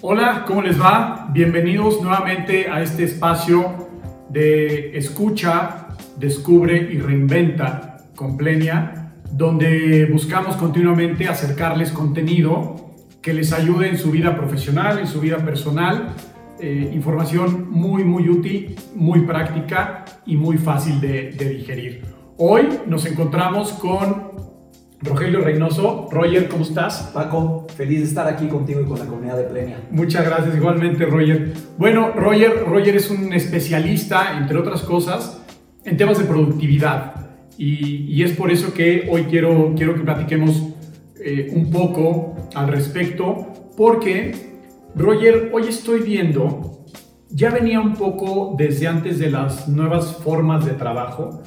Hola, ¿cómo les va? Bienvenidos nuevamente a este espacio de escucha, descubre y reinventa con Plenia, donde buscamos continuamente acercarles contenido que les ayude en su vida profesional, en su vida personal, eh, información muy, muy útil, muy práctica y muy fácil de, de digerir. Hoy nos encontramos con Rogelio Reynoso. Roger, ¿cómo estás? Paco, feliz de estar aquí contigo y con la comunidad de Plenia. Muchas gracias, igualmente, Roger. Bueno, Roger, Roger es un especialista, entre otras cosas, en temas de productividad. Y, es por eso que hoy quiero, quiero que platiquemos eh, un poco al respecto, porque, Roger, hoy estoy viendo, ya venía un poco desde antes de las nuevas formas de trabajo,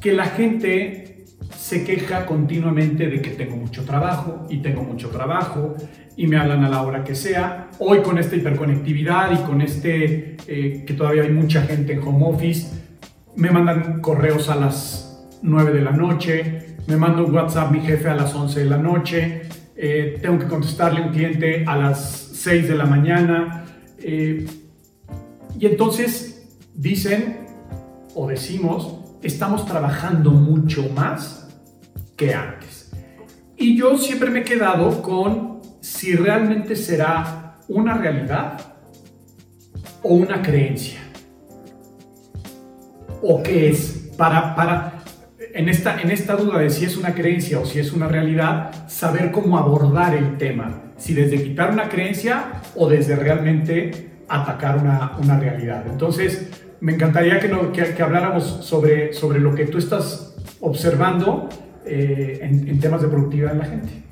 que la gente se queja continuamente de que tengo mucho trabajo y tengo mucho trabajo y me hablan a la hora que sea. Hoy con esta hiperconectividad y con este eh, que todavía hay mucha gente en home office, me mandan correos a las 9 de la noche, me manda un WhatsApp mi jefe a las 11 de la noche, eh, tengo que contestarle a un cliente a las 6 de la mañana. Eh, y entonces dicen o decimos, estamos trabajando mucho más que antes. Y yo siempre me he quedado con si realmente será una realidad o una creencia. ¿O qué es? Para, para en, esta, en esta duda de si es una creencia o si es una realidad, saber cómo abordar el tema. Si desde quitar una creencia o desde realmente atacar una, una realidad. Entonces, me encantaría que, no, que, que habláramos sobre, sobre lo que tú estás observando eh, en, temas de productividad en la gente.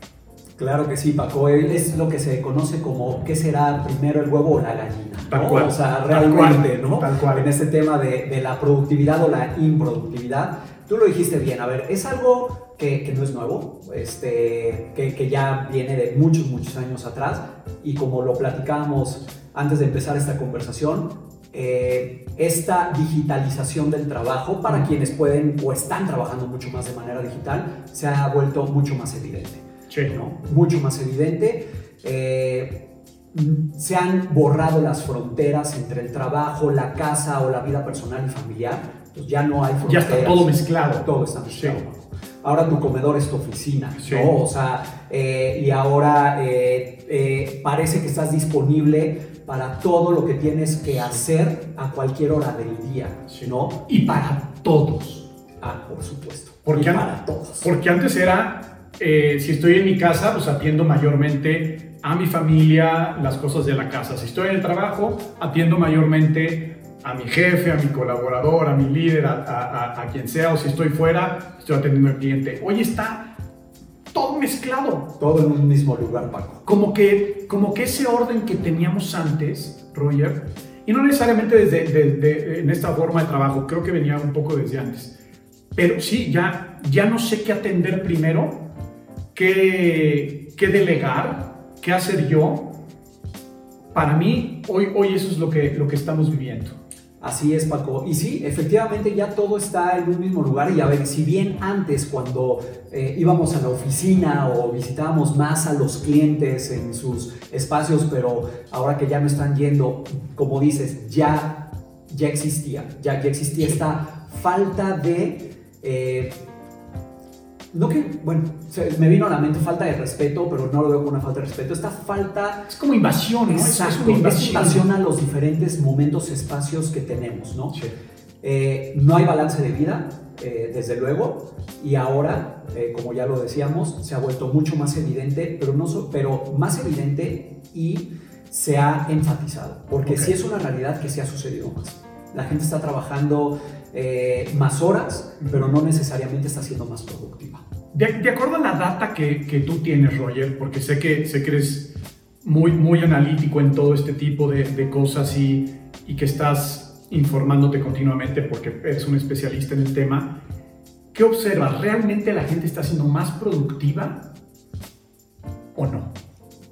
Claro que sí, Paco. Es lo que se conoce como qué será primero el huevo o la gallina. Tal cual. O sea, realmente, ¿no? Tal cual. En este tema de, de, la productividad o la improductividad. Tú lo dijiste bien. A ver, es algo que, que no es nuevo, este, que, que, ya viene de muchos, muchos años atrás. Y como lo platicábamos antes de empezar esta conversación, eh, esta digitalización del trabajo para quienes pueden o están trabajando mucho más de manera digital se ha vuelto mucho más evidente. Sí. ¿no? Mucho más evidente. Eh, se han borrado las fronteras entre el trabajo, la casa o la vida personal y familiar. Entonces ya no hay fronteras. Ya está todo mezclado. Todo está mezclado. Ahora tu comedor es tu oficina, ¿no? O sea, eh, y ahora parece que estás disponible para todo lo que tienes que hacer a cualquier hora del día, ¿no? Y para todos. Ah, por supuesto. Porque, para todos. Porque antes era, eh, si estoy en mi casa, pues atiendo mayormente a mi familia, las cosas de la casa. Si estoy en el trabajo, atiendo mayormente a mi jefe, a mi colaborador, a mi líder, a, a quien sea, o si estoy fuera, estoy atendiendo al cliente. Hoy está todo mezclado. Todo en un mismo lugar, Paco. Como que, como que ese orden que teníamos antes, Roger, y no necesariamente desde en esta forma de trabajo, creo que venía un poco desde antes. Pero sí, ya, ya no sé qué atender primero, qué, qué delegar, qué hacer yo. Para mí, hoy, hoy eso es lo que, lo que estamos viviendo. Así es, Paco. Y sí, efectivamente ya todo está en un mismo lugar. Y a ver, si bien antes cuando eh, íbamos a la oficina o visitábamos más a los clientes en sus espacios, pero ahora que ya no están yendo, como dices, ya, ya existía, ya, ya existía esta falta de... Eh, no que, bueno, me vino a la mente falta de respeto, pero no lo veo como una falta de respeto. Esta falta... Es como invasión, ¿no? es, una invasión. a los diferentes momentos, espacios que tenemos, ¿no? Eh, no hay balance de vida, eh, desde luego, y ahora, eh, como ya lo decíamos, se ha vuelto mucho más evidente, pero, no pero más evidente y se ha enfatizado, porque sí es una realidad que sí ha sucedido más. La gente está trabajando más horas, pero no necesariamente está siendo más productiva. De, acuerdo a la data que, que, tú tienes, Roger, porque sé que, sé que eres muy, muy analítico en todo este tipo de, de cosas y, y, que estás informándote continuamente porque eres un especialista en el tema, ¿qué observas? ¿Realmente la gente está siendo más productiva o no?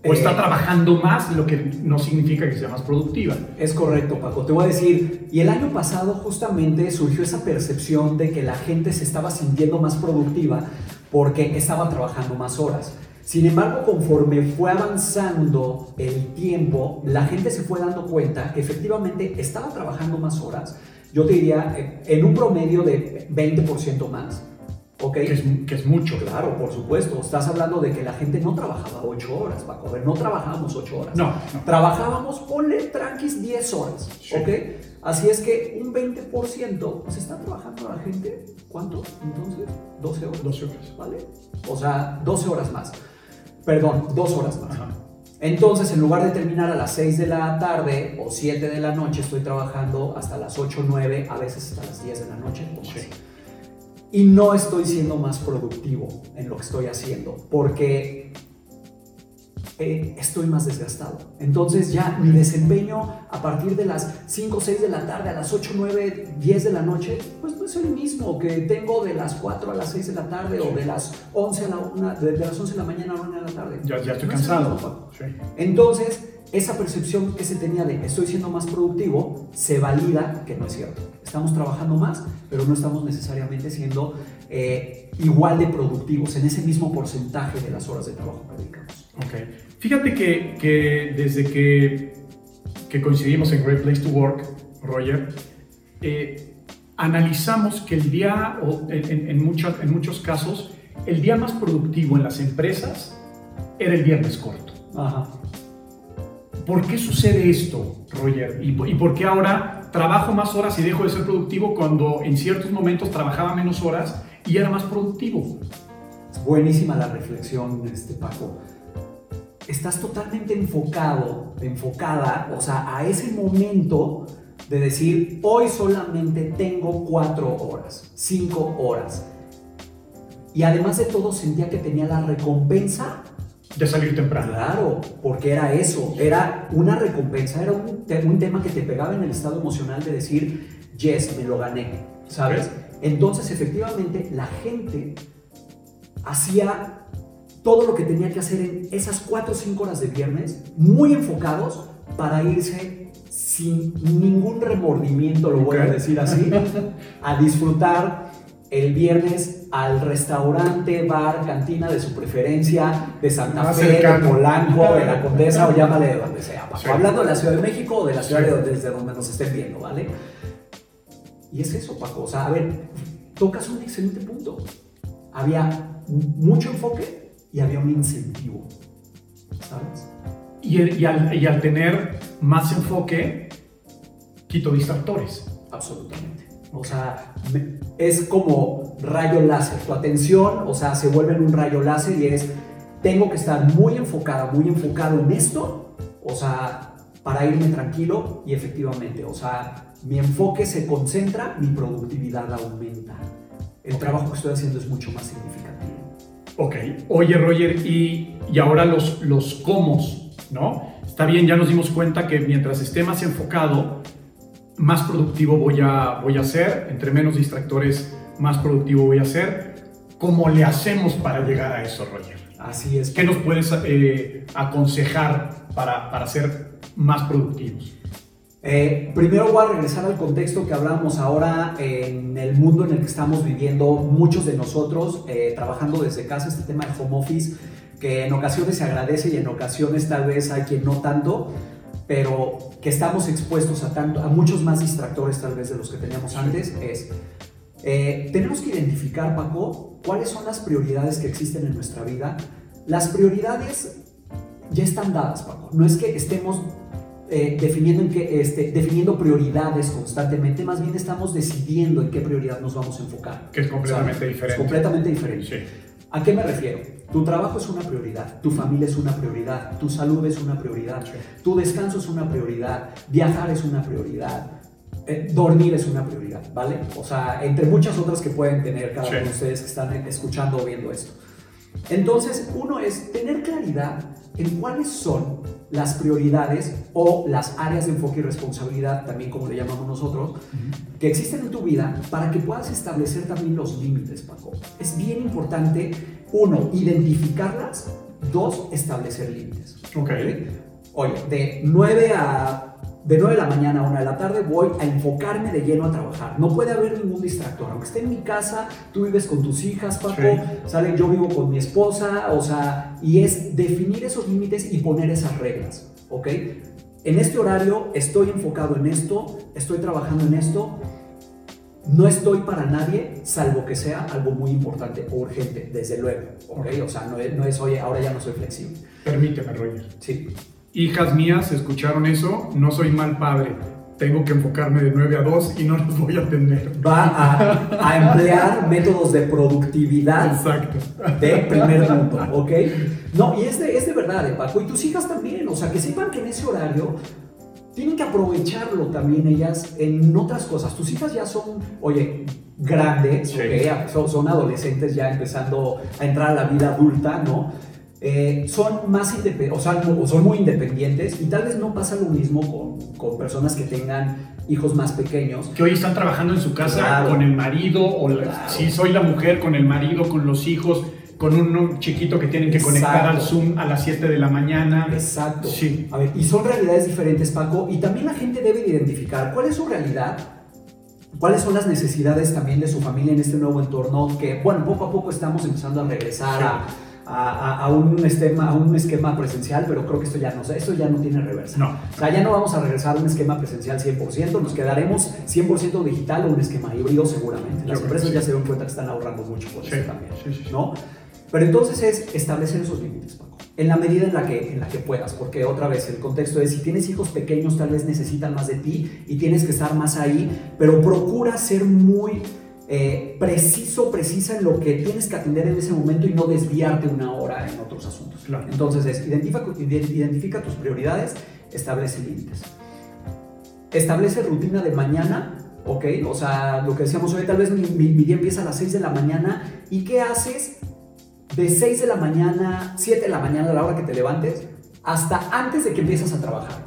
¿O está eh, trabajando más, lo que no significa que sea más productiva? Es correcto, Paco. Te voy a decir, y el año pasado justamente surgió esa percepción de que la gente se estaba sintiendo más productiva porque estaban trabajando más horas. Sin embargo, conforme fue avanzando el tiempo, la gente se fue dando cuenta que efectivamente estaba trabajando más horas. Yo te diría, eh, en un promedio de 20% más. ¿Ok? Que es, que es, mucho. Claro, por supuesto. Estás hablando de que la gente no trabajaba 8 horas, Paco. A ver, no trabajábamos 8 horas. No, Trabajábamos, ponle tranquis 10 horas. ¿Ok? Así es que un 20% pues está trabajando la gente. ¿Cuánto? Entonces, 12 horas. 12 horas. ¿Vale? O sea, 12 horas más. Perdón, dos horas más. Entonces, en lugar de terminar a las 6 de la tarde o 7 de la noche, estoy trabajando hasta las 8, 9, a veces hasta las 10 de la noche. Y no estoy siendo más productivo en lo que estoy haciendo, porque eh, estoy más desgastado. Entonces ya mi desempeño a partir de las 5 o 6 de la tarde a las 8, 9, 10 de la noche, pues no es el mismo que tengo de las 4 a las 6 de la tarde o de las 11 a la 1, de, las 11 de la mañana a la 1 de la tarde. Ya, ya estoy cansado. Entonces, esa percepción que se tenía de estoy siendo más productivo se valida que no es cierto. Estamos trabajando más, pero no estamos necesariamente siendo eh, igual de productivos en ese mismo porcentaje de las horas de trabajo que dedicamos. Ok. Fíjate que, que desde que, que, coincidimos en Great Place to Work, Roger, eh, analizamos que el día, o en, en, muchos, en muchos casos, el día más productivo en las empresas era el viernes corto. Ajá. ¿Por qué sucede esto, Roger? ¿Y, ¿Y, por qué ahora trabajo más horas y dejo de ser productivo cuando en ciertos momentos trabajaba menos horas y era más productivo? Buenísima la reflexión, este Paco estás totalmente enfocado, enfocada, o sea, a ese momento de decir, hoy solamente tengo cuatro horas, cinco horas. Y además de todo sentía que tenía la recompensa. De salir temprano. Claro, porque era eso, era una recompensa, era un, un tema que te pegaba en el estado emocional de decir, yes, me lo gané, ¿sabes? Entonces, efectivamente, la gente hacía todo lo que tenía que hacer en esas 4 o 5 horas de viernes, muy enfocados para irse sin ningún remordimiento, lo voy a decir así, a disfrutar el viernes al restaurante, bar, cantina de su preferencia, de Santa Fe, de Polanco, de la Condesa o llámale de donde sea. Hablando de la Ciudad de México o de la ciudad desde donde nos estén viendo, ¿vale? Y es eso, Paco. O sea, a ver, tocas un excelente punto. Había mucho enfoque y había un incentivo, ¿sabes? Y, y, al, tener más enfoque, quito distractores. Absolutamente. O sea, es como rayo láser. Tu atención, o sea, se vuelve en un rayo láser y es, tengo que estar muy enfocada, muy enfocado en esto, o sea, para irme tranquilo y efectivamente, o sea, mi enfoque se concentra, mi productividad aumenta. El trabajo que estoy haciendo es mucho más significativo. Ok, oye Roger, y, y ahora los, los cómo, ¿no? Está bien, ya nos dimos cuenta que mientras esté más enfocado, más productivo voy a, voy a ser, entre menos distractores, más productivo voy a ser. ¿Cómo le hacemos para llegar a eso, Roger? Así es. ¿Qué nos puedes eh, aconsejar para, para ser más productivos? Eh, primero voy a regresar al contexto que hablamos ahora en el mundo en el que estamos viviendo muchos de nosotros, eh, trabajando desde casa, este tema de home office, que en ocasiones se agradece y en ocasiones tal vez hay quien no tanto, pero que estamos expuestos a, tanto, a muchos más distractores tal vez de los que teníamos antes, es, eh, tenemos que identificar, Paco, cuáles son las prioridades que existen en nuestra vida. Las prioridades ya están dadas, Paco. No es que estemos eh, definiendo, en qué, este, definiendo prioridades constantemente, más bien estamos decidiendo en qué prioridad nos vamos a enfocar. Que es completamente diferente. Es completamente diferente. ¿A qué me refiero? Tu trabajo es una prioridad, tu familia es una prioridad, tu salud es una prioridad, tu descanso es una prioridad, viajar es una prioridad, eh, dormir es una prioridad, ¿vale? O sea, entre muchas otras que pueden tener cada uno de ustedes que están escuchando o viendo esto. Entonces, uno es tener claridad en cuáles son las prioridades o las áreas de enfoque y responsabilidad, también como le llamamos nosotros, que existen en tu vida para que puedas establecer también los límites, Paco. Es bien importante, uno, identificarlas, dos, establecer límites. Ok. Oye, de 9 a de 9 de la mañana a 1 de la tarde voy a enfocarme de lleno a trabajar. No puede haber ningún distractor. Aunque esté en mi casa, tú vives con tus hijas, Paco, sale, yo vivo con mi esposa, o sea, y es definir esos límites y poner esas reglas, ¿ok? En este horario estoy enfocado en esto, estoy trabajando en esto, no estoy para nadie, salvo que sea algo muy importante o urgente, desde luego, ¿ok? O sea, no es, no es, oye, ahora ya no soy flexible. Permíteme, Roger. Sí hijas mías escucharon eso, no soy mal padre. Tengo que enfocarme de 9 a 2 y no los voy a atender. Va a, emplear métodos de productividad Exacto. de primer punto, ¿ok? No, y es de, es de verdad, eh, Paco. Y tus hijas también, o sea, que sepan que en ese horario tienen que aprovecharlo también ellas en otras cosas. Tus hijas ya son, oye, grandes, son, son adolescentes ya empezando a entrar a la vida adulta, ¿no? Eh, son más o sea, son muy independientes y tal vez no pasa lo mismo con, con, personas que tengan hijos más pequeños. Que hoy están trabajando en su casa con el marido, o si soy la mujer, con el marido, con los hijos, con un chiquito que tienen que conectar al Zoom a las 7 de la mañana. Exacto. Sí. A ver, y son realidades diferentes, Paco, y también la gente debe identificar cuál es su realidad cuáles son las necesidades también de su familia en este nuevo entorno que, bueno, poco a poco estamos empezando a regresar a a, un esquema, a un esquema presencial, pero creo que esto ya no, esto ya no tiene reversa. No. O sea, ya no vamos a regresar a un esquema presencial 100%, nos quedaremos 100% digital o un esquema híbrido seguramente. Las empresas ya se dan cuenta que están ahorrando mucho por eso también, ¿no? Pero entonces es establecer esos límites, Paco, en la medida en la, que, en la que puedas, porque otra vez el contexto es, si tienes hijos pequeños tal vez necesitan más de ti y tienes que estar más ahí, pero procura ser muy eh, preciso, precisa en lo que tienes que atender en ese momento y no desviarte una hora en otros asuntos. Entonces es, identifica, identifica tus prioridades, establece límites. Establece rutina de mañana, ¿ok? O sea, lo que decíamos hoy, tal vez mi, mi día empieza a las 6 de la mañana y ¿qué haces de 6 de la mañana, 7 de la mañana, a la hora que te levantes, hasta antes de que empiezas a trabajar?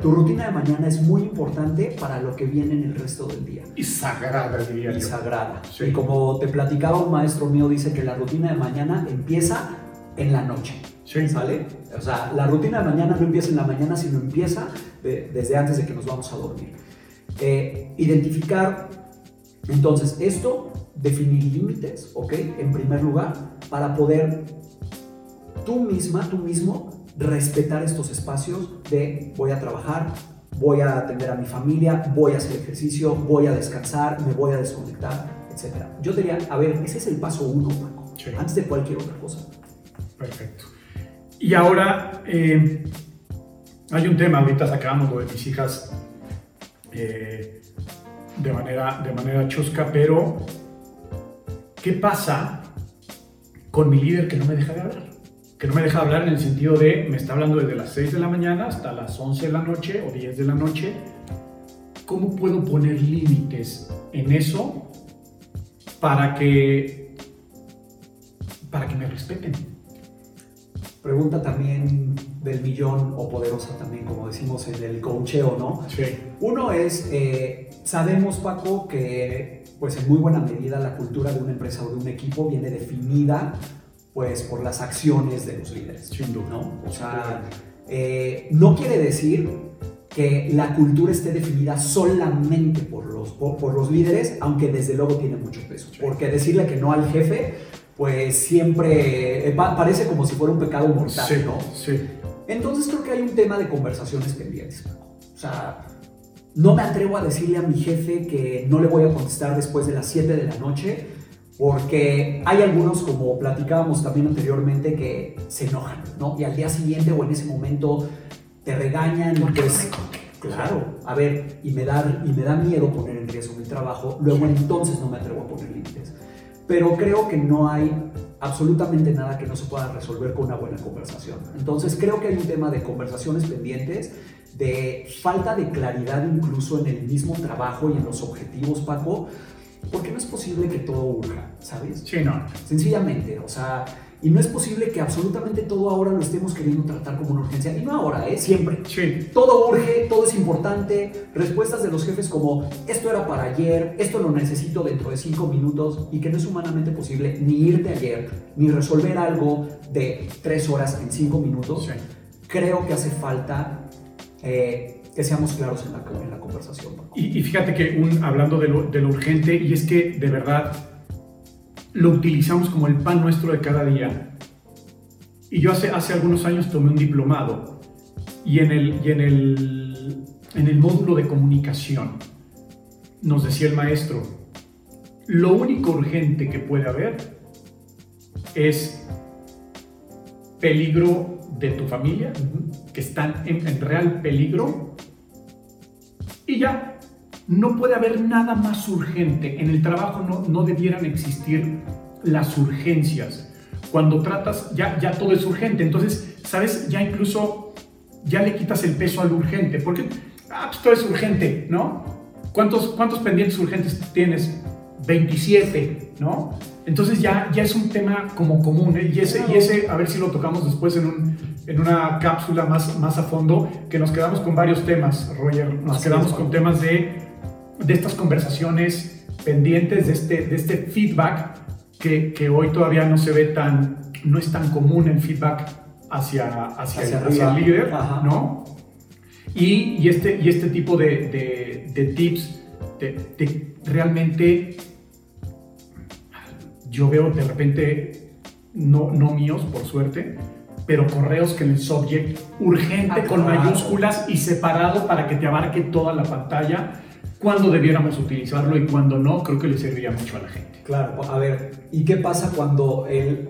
Tu rutina de mañana es muy importante para lo que viene en el resto del día. Y sagrada, diría y sagrada. Y como te platicaba un maestro mío, dice que la rutina de mañana empieza en la noche. Sí. ¿Sale? O sea, la rutina de mañana no empieza en la mañana, sino empieza desde antes de que nos vamos a dormir. Eh, identificar, entonces, esto, definir límites, ¿ok? En primer lugar, para poder tú misma, tú mismo, respetar estos espacios de voy a trabajar, voy a atender a mi familia, voy a hacer ejercicio, voy a descansar, me voy a desconectar, etc. Yo diría, a ver, ese es el paso uno, Paco, antes de cualquier otra cosa. Perfecto. Y ahora, eh, hay un tema, ahorita sacamos lo de mis hijas eh, de, manera, de manera chusca, pero ¿qué pasa con mi líder que no me deja de hablar? Que no me deja hablar en el sentido de, me está hablando desde las 6 de la mañana hasta las 11 de la noche o 10 de la noche. ¿Cómo puedo poner límites en eso para que, para que me respeten? Pregunta también del millón o poderosa también, como decimos en el coacheo, ¿no? Sí. Uno es, eh, sabemos Paco que pues en muy buena medida la cultura de una empresa o de un equipo viene definida pues por las acciones de los líderes. Sin duda. ¿no? O sea, eh, no quiere decir que la cultura esté definida solamente por los, por, los líderes, aunque desde luego tiene mucho peso. Porque decirle que no al jefe, pues siempre eh, parece como si fuera un pecado mortal, sí, ¿no? Sí. Entonces creo que hay un tema de conversaciones pendientes. O sea, no me atrevo a decirle a mi jefe que no le voy a contestar después de las 7 de la noche, porque hay algunos, como platicábamos también anteriormente, que se enojan, ¿no? Y al día siguiente o en ese momento te regañan. Pues, claro, a ver, y me, da, y me da miedo poner en riesgo mi trabajo, luego entonces no me atrevo a poner límites. Pero creo que no hay absolutamente nada que no se pueda resolver con una buena conversación. Entonces creo que hay un tema de conversaciones pendientes, de falta de claridad incluso en el mismo trabajo y en los objetivos, Paco, porque no es posible que todo urja, ¿sabes? Sí, no. Sencillamente, o sea, y no es posible que absolutamente todo ahora lo estemos queriendo tratar como una urgencia. Y no ahora, ¿eh? Siempre. Sí. Todo urge, todo es importante. Respuestas de los jefes como, esto era para ayer, esto lo necesito dentro de cinco minutos, y que no es humanamente posible ni irte ayer, ni resolver algo de tres horas en cinco minutos. Sí. Creo que hace falta eh, que seamos claros en la, en la conversación. Y, y, fíjate que un, hablando de lo, de lo urgente, y es que de verdad lo utilizamos como el pan nuestro de cada día. Y yo hace, hace algunos años tomé un diplomado y en el, y en el, en el módulo de comunicación nos decía el maestro, lo único urgente que puede haber es peligro de tu familia, que están en, en real peligro, y ya, no puede haber nada más urgente. En el trabajo no, no debieran existir las urgencias. Cuando tratas, ya, ya todo es urgente. Entonces, ¿sabes? Ya incluso, ya le quitas el peso al urgente. Porque, ah, pues todo es urgente, ¿no? ¿Cuántos, cuántos pendientes urgentes tienes? 27, ¿no? Entonces ya, ya es un tema como común. ¿eh? Y, ese, y ese, a ver si lo tocamos después en, un, en una cápsula más, más a fondo, que nos quedamos con varios temas, Roger. Nos Así quedamos es, con temas de de estas conversaciones pendientes, de este, de este feedback que, que, hoy todavía no se ve tan, no es tan común el feedback hacia, hacia, Hacia el, hacia el líder, Ajá. ¿no? Y, y este, y este tipo de, de, de tips de realmente yo veo de repente, no, no míos por suerte, pero correos que en el subject urgente con mayúsculas y separado para que te abarque toda la pantalla cuando debiéramos utilizarlo y cuando no, creo que le serviría mucho a la gente. Claro, a ver, ¿y qué pasa cuando el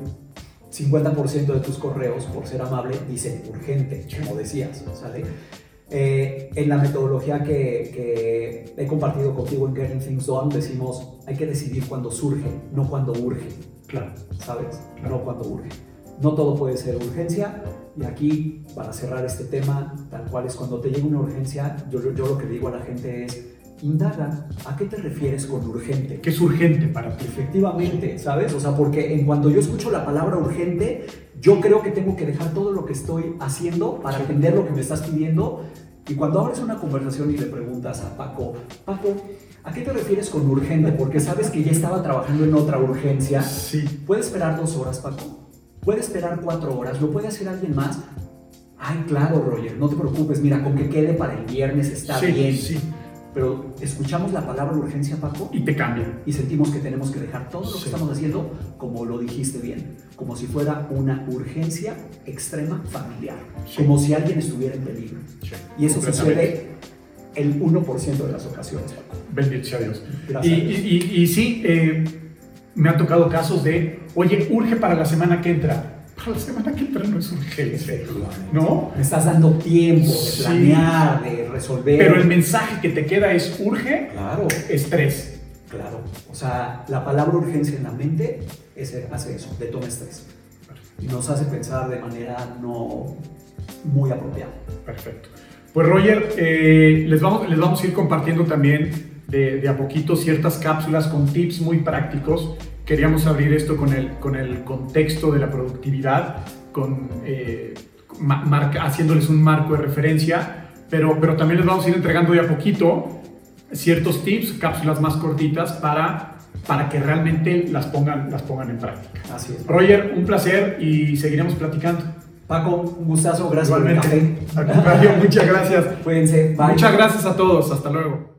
50% de tus correos, por ser amable, dice urgente, como decías, ¿sale? Eh, en la metodología que, que he compartido contigo en Getting Things Done, decimos, hay que decidir cuando surge, no cuando urge, Claro. ¿sabes? Claro. No cuando urge. No todo puede ser urgencia. Y aquí, para cerrar este tema, tal cual es cuando te llega una urgencia, yo, yo lo que digo a la gente es, indaga, ¿a qué te refieres con urgente? ¿Qué es urgente para ti? Efectivamente, ¿sabes? O sea, porque en cuanto yo escucho la palabra urgente, yo creo que tengo que dejar todo lo que estoy haciendo para atender lo que me estás pidiendo. Y cuando abres una conversación y le preguntas a Paco, Paco, ¿a qué te refieres con urgente? Porque sabes que ya estaba trabajando en otra urgencia. Sí, ¿Puede esperar dos horas, Paco? ¿Puede esperar cuatro horas? ¿Lo puede hacer alguien más? Ay, claro, Roger, no te preocupes. Mira, con que quede para el viernes está sí, bien. sí. Pero escuchamos la palabra urgencia, Paco, Y te cambia. y sentimos que tenemos que dejar todo lo que Sí. estamos haciendo como lo dijiste bien, como si fuera una urgencia extrema familiar, Sí. como si alguien estuviera en peligro. Sí, Y eso sucede el 1% de las ocasiones, Paco. Bendito sea Dios. Y, Gracias. y, y- y sí, eh, me han tocado casos de, oye, urge para la semana que entra. Para la semana que entra no es urgencia, ¿no? Me estás dando tiempo de Sí. planear, de resolver. Pero el mensaje que te queda es urge, Claro, estrés. claro. O sea, la palabra urgencia en la mente es, hace eso, detona estrés. Y nos hace pensar de manera no muy apropiada. Perfecto. Pues Roger, eh, les, vamos, les vamos a ir compartiendo también de, de a poquito ciertas cápsulas con tips muy prácticos. Queríamos abrir esto con el, con el contexto de la productividad, con, eh, marca- haciéndoles un marco de referencia, pero, pero también les vamos a ir entregando de a poquito ciertos tips, cápsulas más cortitas para, para que realmente las pongan, las pongan en práctica. Así es. Roger, un placer y seguiremos platicando. Paco, un gustazo, gracias por el Igualmente. café. Al contrario, muchas gracias. Cuídense, bye. Muchas gracias a todos. Hasta luego.